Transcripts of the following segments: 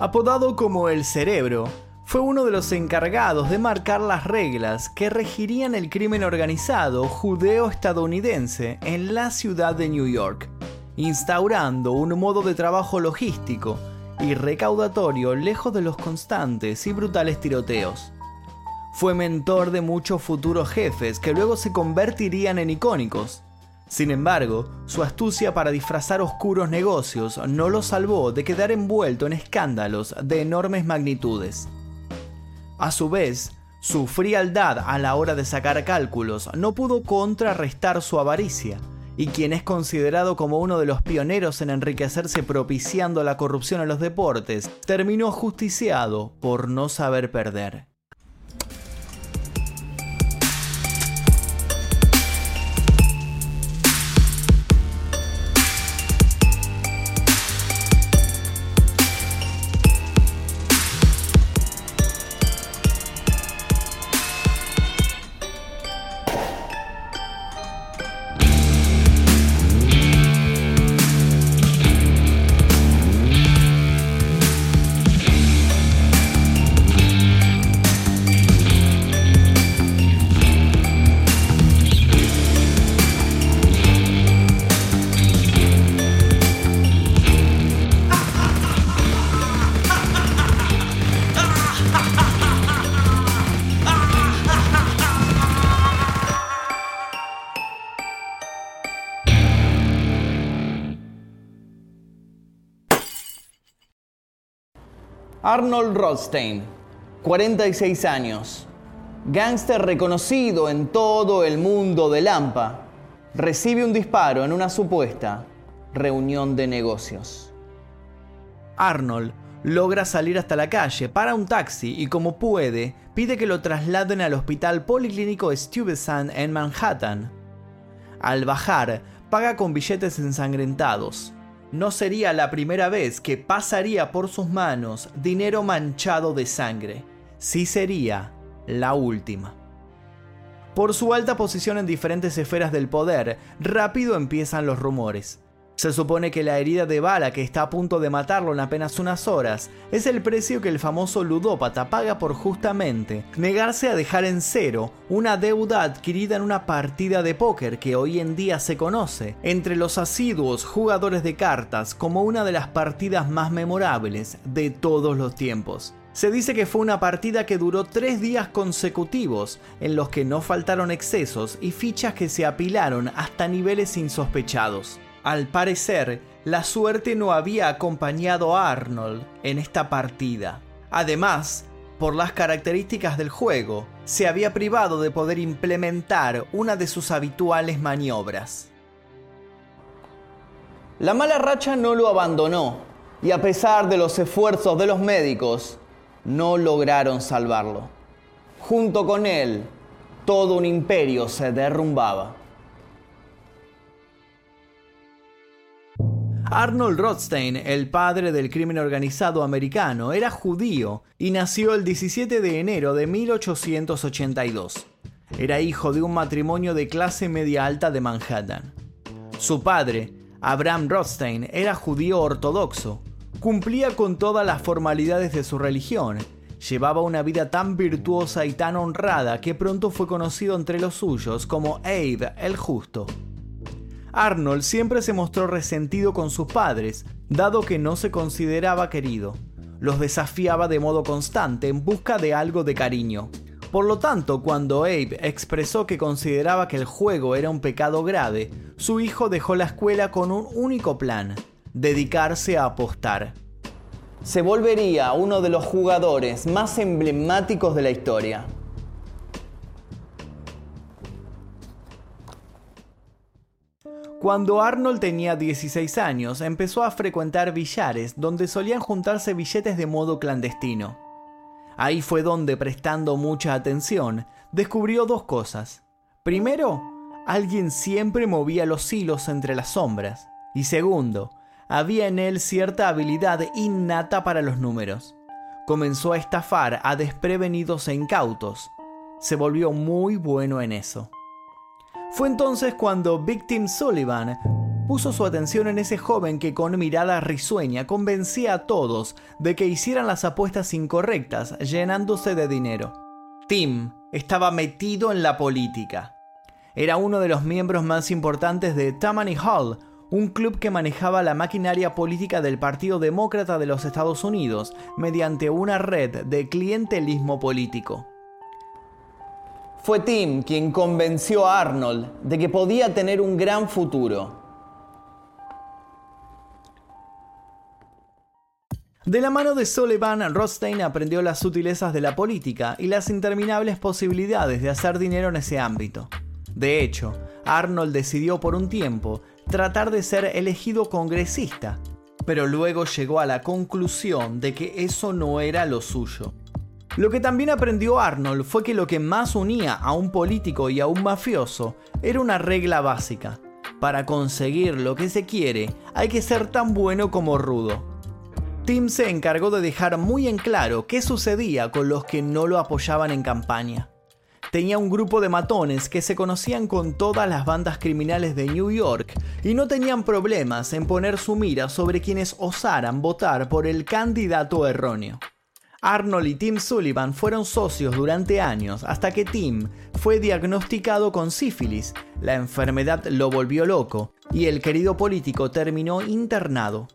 Apodado como el cerebro, fue uno de los encargados de marcar las reglas que regirían el crimen organizado judeo-estadounidense en la ciudad de New York, instaurando un modo de trabajo logístico y recaudatorio lejos de los constantes y brutales tiroteos. Fue mentor de muchos futuros jefes que luego se convertirían en icónicos. Sin embargo, su astucia para disfrazar oscuros negocios no lo salvó de quedar envuelto en escándalos de enormes magnitudes. A su vez, su frialdad a la hora de sacar cálculos no pudo contrarrestar su avaricia, y quien es considerado como uno de los pioneros en enriquecerse propiciando la corrupción en los deportes, terminó justiciado por no saber perder. Arnold Rothstein, 46 años, gángster reconocido en todo el mundo de Lampa, recibe un disparo en una supuesta reunión de negocios. Arnold logra salir hasta la calle, para un taxi y como puede, pide que lo trasladen al hospital policlínico Stuyvesant en Manhattan. Al bajar, paga con billetes ensangrentados no sería la primera vez que pasaría por sus manos dinero manchado de sangre, sí sería la última. Por su alta posición en diferentes esferas del poder, rápido empiezan los rumores. Se supone que la herida de bala que está a punto de matarlo en apenas unas horas es el precio que el famoso ludópata paga por justamente negarse a dejar en cero una deuda adquirida en una partida de póker que hoy en día se conoce entre los asiduos jugadores de cartas como una de las partidas más memorables de todos los tiempos. Se dice que fue una partida que duró tres días consecutivos, en los que no faltaron excesos y fichas que se apilaron hasta niveles insospechados. Al parecer, la suerte no había acompañado a Arnold en esta partida. Además, por las características del juego, se había privado de poder implementar una de sus habituales maniobras. La mala racha no lo abandonó y a pesar de los esfuerzos de los médicos, no lograron salvarlo. Junto con él, todo un imperio se derrumbaba. Arnold Rothstein, el padre del crimen organizado americano, era judío y nació el 17 de enero de 1882. Era hijo de un matrimonio de clase media alta de Manhattan. Su padre, Abraham Rothstein, era judío ortodoxo. Cumplía con todas las formalidades de su religión. Llevaba una vida tan virtuosa y tan honrada que pronto fue conocido entre los suyos como Abe el Justo. Arnold siempre se mostró resentido con sus padres, dado que no se consideraba querido. Los desafiaba de modo constante en busca de algo de cariño. Por lo tanto, cuando Abe expresó que consideraba que el juego era un pecado grave, su hijo dejó la escuela con un único plan, dedicarse a apostar. Se volvería uno de los jugadores más emblemáticos de la historia. Cuando Arnold tenía 16 años, empezó a frecuentar billares donde solían juntarse billetes de modo clandestino. Ahí fue donde, prestando mucha atención, descubrió dos cosas. Primero, alguien siempre movía los hilos entre las sombras. Y segundo, había en él cierta habilidad innata para los números. Comenzó a estafar a desprevenidos e incautos. Se volvió muy bueno en eso. Fue entonces cuando Victim Sullivan puso su atención en ese joven que con mirada risueña convencía a todos de que hicieran las apuestas incorrectas, llenándose de dinero. Tim estaba metido en la política. Era uno de los miembros más importantes de Tammany Hall, un club que manejaba la maquinaria política del Partido Demócrata de los Estados Unidos mediante una red de clientelismo político. Fue Tim quien convenció a Arnold de que podía tener un gran futuro. De la mano de Sullivan, Rothstein aprendió las sutilezas de la política y las interminables posibilidades de hacer dinero en ese ámbito. De hecho, Arnold decidió por un tiempo tratar de ser elegido congresista, pero luego llegó a la conclusión de que eso no era lo suyo. Lo que también aprendió Arnold fue que lo que más unía a un político y a un mafioso era una regla básica. Para conseguir lo que se quiere, hay que ser tan bueno como rudo. Tim se encargó de dejar muy en claro qué sucedía con los que no lo apoyaban en campaña tenía un grupo de matones que se conocían con todas las bandas criminales de New York y no tenían problemas en poner su mira sobre quienes osaran votar por el candidato erróneo. Arnold y Tim Sullivan fueron socios durante años hasta que Tim fue diagnosticado con sífilis, la enfermedad lo volvió loco y el querido político terminó internado.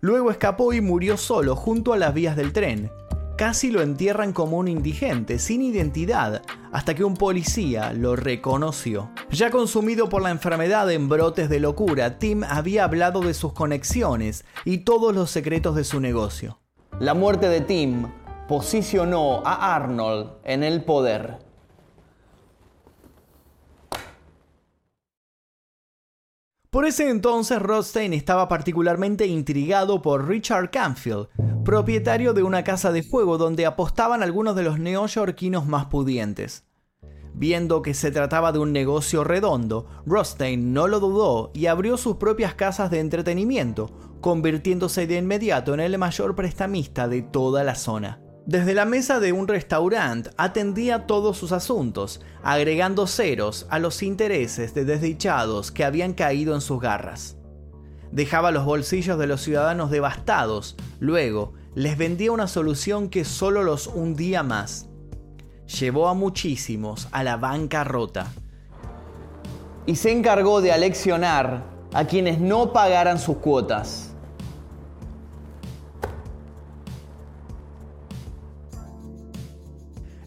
Luego escapó y murió solo junto a las vías del tren, casi lo entierran como un indigente, sin identidad, hasta que un policía lo reconoció. Ya consumido por la enfermedad en brotes de locura, Tim había hablado de sus conexiones y todos los secretos de su negocio. La muerte de Tim posicionó a Arnold en el poder. Por ese entonces Rothstein estaba particularmente intrigado por Richard Canfield, propietario de una casa de juego donde apostaban algunos de los neoyorquinos más pudientes. Viendo que se trataba de un negocio redondo, Rothstein no lo dudó y abrió sus propias casas de entretenimiento, convirtiéndose de inmediato en el mayor prestamista de toda la zona. Desde la mesa de un restaurante atendía todos sus asuntos, agregando ceros a los intereses de desdichados que habían caído en sus garras. Dejaba los bolsillos de los ciudadanos devastados, luego les vendía una solución que solo los hundía más. Llevó a muchísimos a la bancarrota. Y se encargó de aleccionar a quienes no pagaran sus cuotas.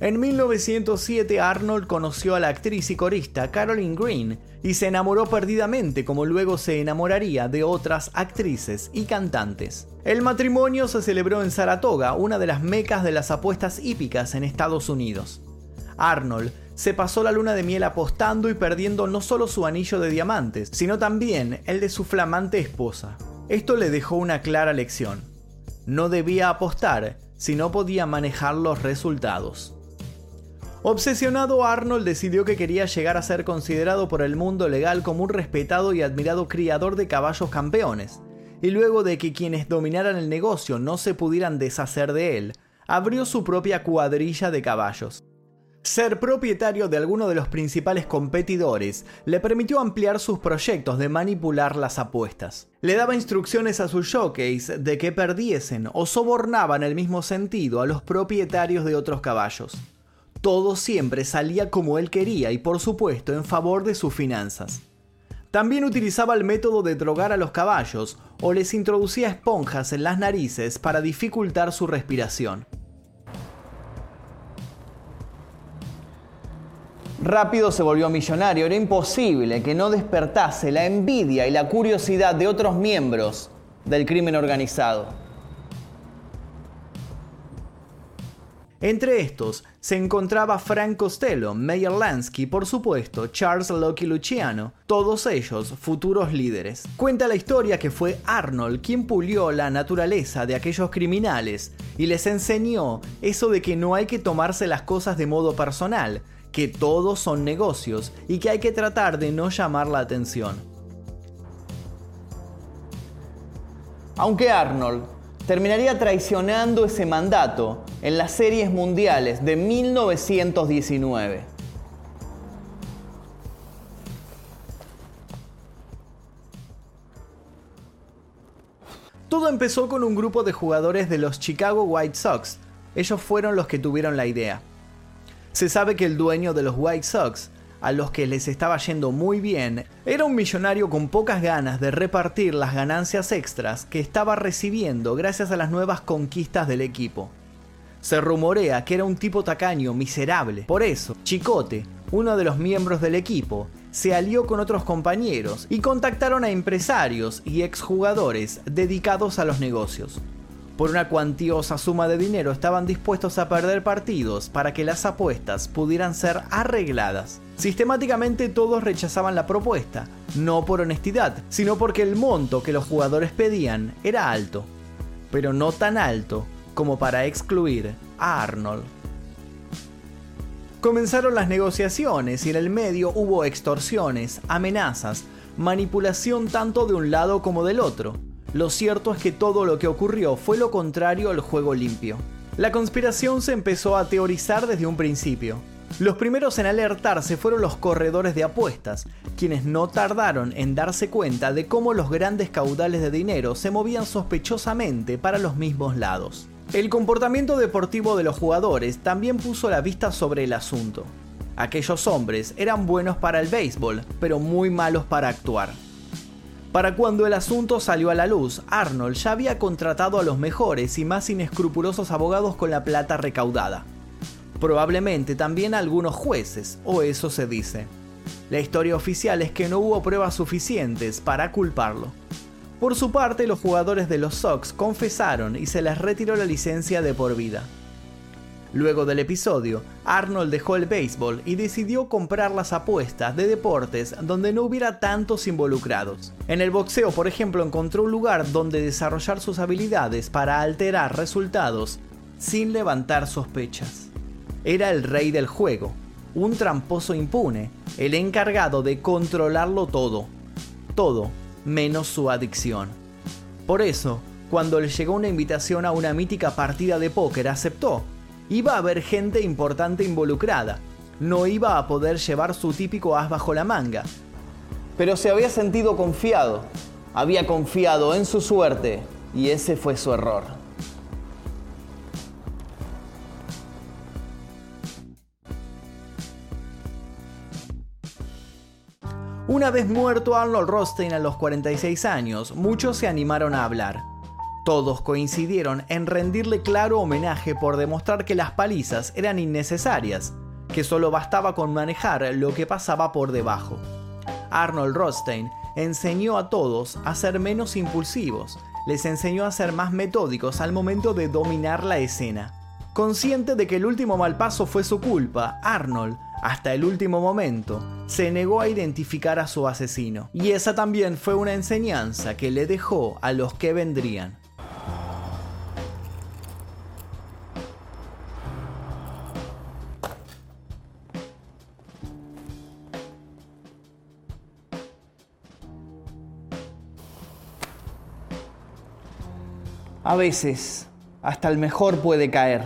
En 1907 Arnold conoció a la actriz y corista Caroline Green y se enamoró perdidamente como luego se enamoraría de otras actrices y cantantes. El matrimonio se celebró en Saratoga, una de las mecas de las apuestas hípicas en Estados Unidos. Arnold se pasó la luna de miel apostando y perdiendo no solo su anillo de diamantes, sino también el de su flamante esposa. Esto le dejó una clara lección. No debía apostar si no podía manejar los resultados. Obsesionado, Arnold decidió que quería llegar a ser considerado por el mundo legal como un respetado y admirado criador de caballos campeones, y luego de que quienes dominaran el negocio no se pudieran deshacer de él, abrió su propia cuadrilla de caballos. Ser propietario de alguno de los principales competidores le permitió ampliar sus proyectos de manipular las apuestas. Le daba instrucciones a sus jockeys de que perdiesen o sobornaban el mismo sentido a los propietarios de otros caballos todo siempre salía como él quería y por supuesto en favor de sus finanzas. También utilizaba el método de drogar a los caballos o les introducía esponjas en las narices para dificultar su respiración. Rápido se volvió millonario, era imposible que no despertase la envidia y la curiosidad de otros miembros del crimen organizado. Entre estos se encontraba Frank Costello, Meyer Lansky, por supuesto, Charles Loki Luciano, todos ellos futuros líderes. Cuenta la historia que fue Arnold quien pulió la naturaleza de aquellos criminales y les enseñó eso de que no hay que tomarse las cosas de modo personal, que todos son negocios y que hay que tratar de no llamar la atención. Aunque Arnold terminaría traicionando ese mandato en las series mundiales de 1919. Todo empezó con un grupo de jugadores de los Chicago White Sox. Ellos fueron los que tuvieron la idea. Se sabe que el dueño de los White Sox a los que les estaba yendo muy bien, era un millonario con pocas ganas de repartir las ganancias extras que estaba recibiendo gracias a las nuevas conquistas del equipo. Se rumorea que era un tipo tacaño, miserable. Por eso, Chicote, uno de los miembros del equipo, se alió con otros compañeros y contactaron a empresarios y exjugadores dedicados a los negocios. Por una cuantiosa suma de dinero estaban dispuestos a perder partidos para que las apuestas pudieran ser arregladas. Sistemáticamente todos rechazaban la propuesta, no por honestidad, sino porque el monto que los jugadores pedían era alto, pero no tan alto como para excluir a Arnold. Comenzaron las negociaciones y en el medio hubo extorsiones, amenazas, manipulación tanto de un lado como del otro. Lo cierto es que todo lo que ocurrió fue lo contrario al juego limpio. La conspiración se empezó a teorizar desde un principio. Los primeros en alertarse fueron los corredores de apuestas, quienes no tardaron en darse cuenta de cómo los grandes caudales de dinero se movían sospechosamente para los mismos lados. El comportamiento deportivo de los jugadores también puso la vista sobre el asunto. Aquellos hombres eran buenos para el béisbol, pero muy malos para actuar. Para cuando el asunto salió a la luz, Arnold ya había contratado a los mejores y más inescrupulosos abogados con la plata recaudada. Probablemente también a algunos jueces, o eso se dice. La historia oficial es que no hubo pruebas suficientes para culparlo. Por su parte, los jugadores de los Sox confesaron y se les retiró la licencia de por vida. Luego del episodio, Arnold dejó el béisbol y decidió comprar las apuestas de deportes donde no hubiera tantos involucrados. En el boxeo, por ejemplo, encontró un lugar donde desarrollar sus habilidades para alterar resultados sin levantar sospechas. Era el rey del juego, un tramposo impune, el encargado de controlarlo todo. Todo menos su adicción. Por eso, cuando le llegó una invitación a una mítica partida de póker, aceptó. Iba a haber gente importante involucrada. No iba a poder llevar su típico as bajo la manga. Pero se había sentido confiado. Había confiado en su suerte y ese fue su error. Una vez muerto Arnold Rothstein a los 46 años, muchos se animaron a hablar. Todos coincidieron en rendirle claro homenaje por demostrar que las palizas eran innecesarias, que solo bastaba con manejar lo que pasaba por debajo. Arnold Rothstein enseñó a todos a ser menos impulsivos, les enseñó a ser más metódicos al momento de dominar la escena. Consciente de que el último mal paso fue su culpa, Arnold hasta el último momento, se negó a identificar a su asesino. Y esa también fue una enseñanza que le dejó a los que vendrían. A veces, hasta el mejor puede caer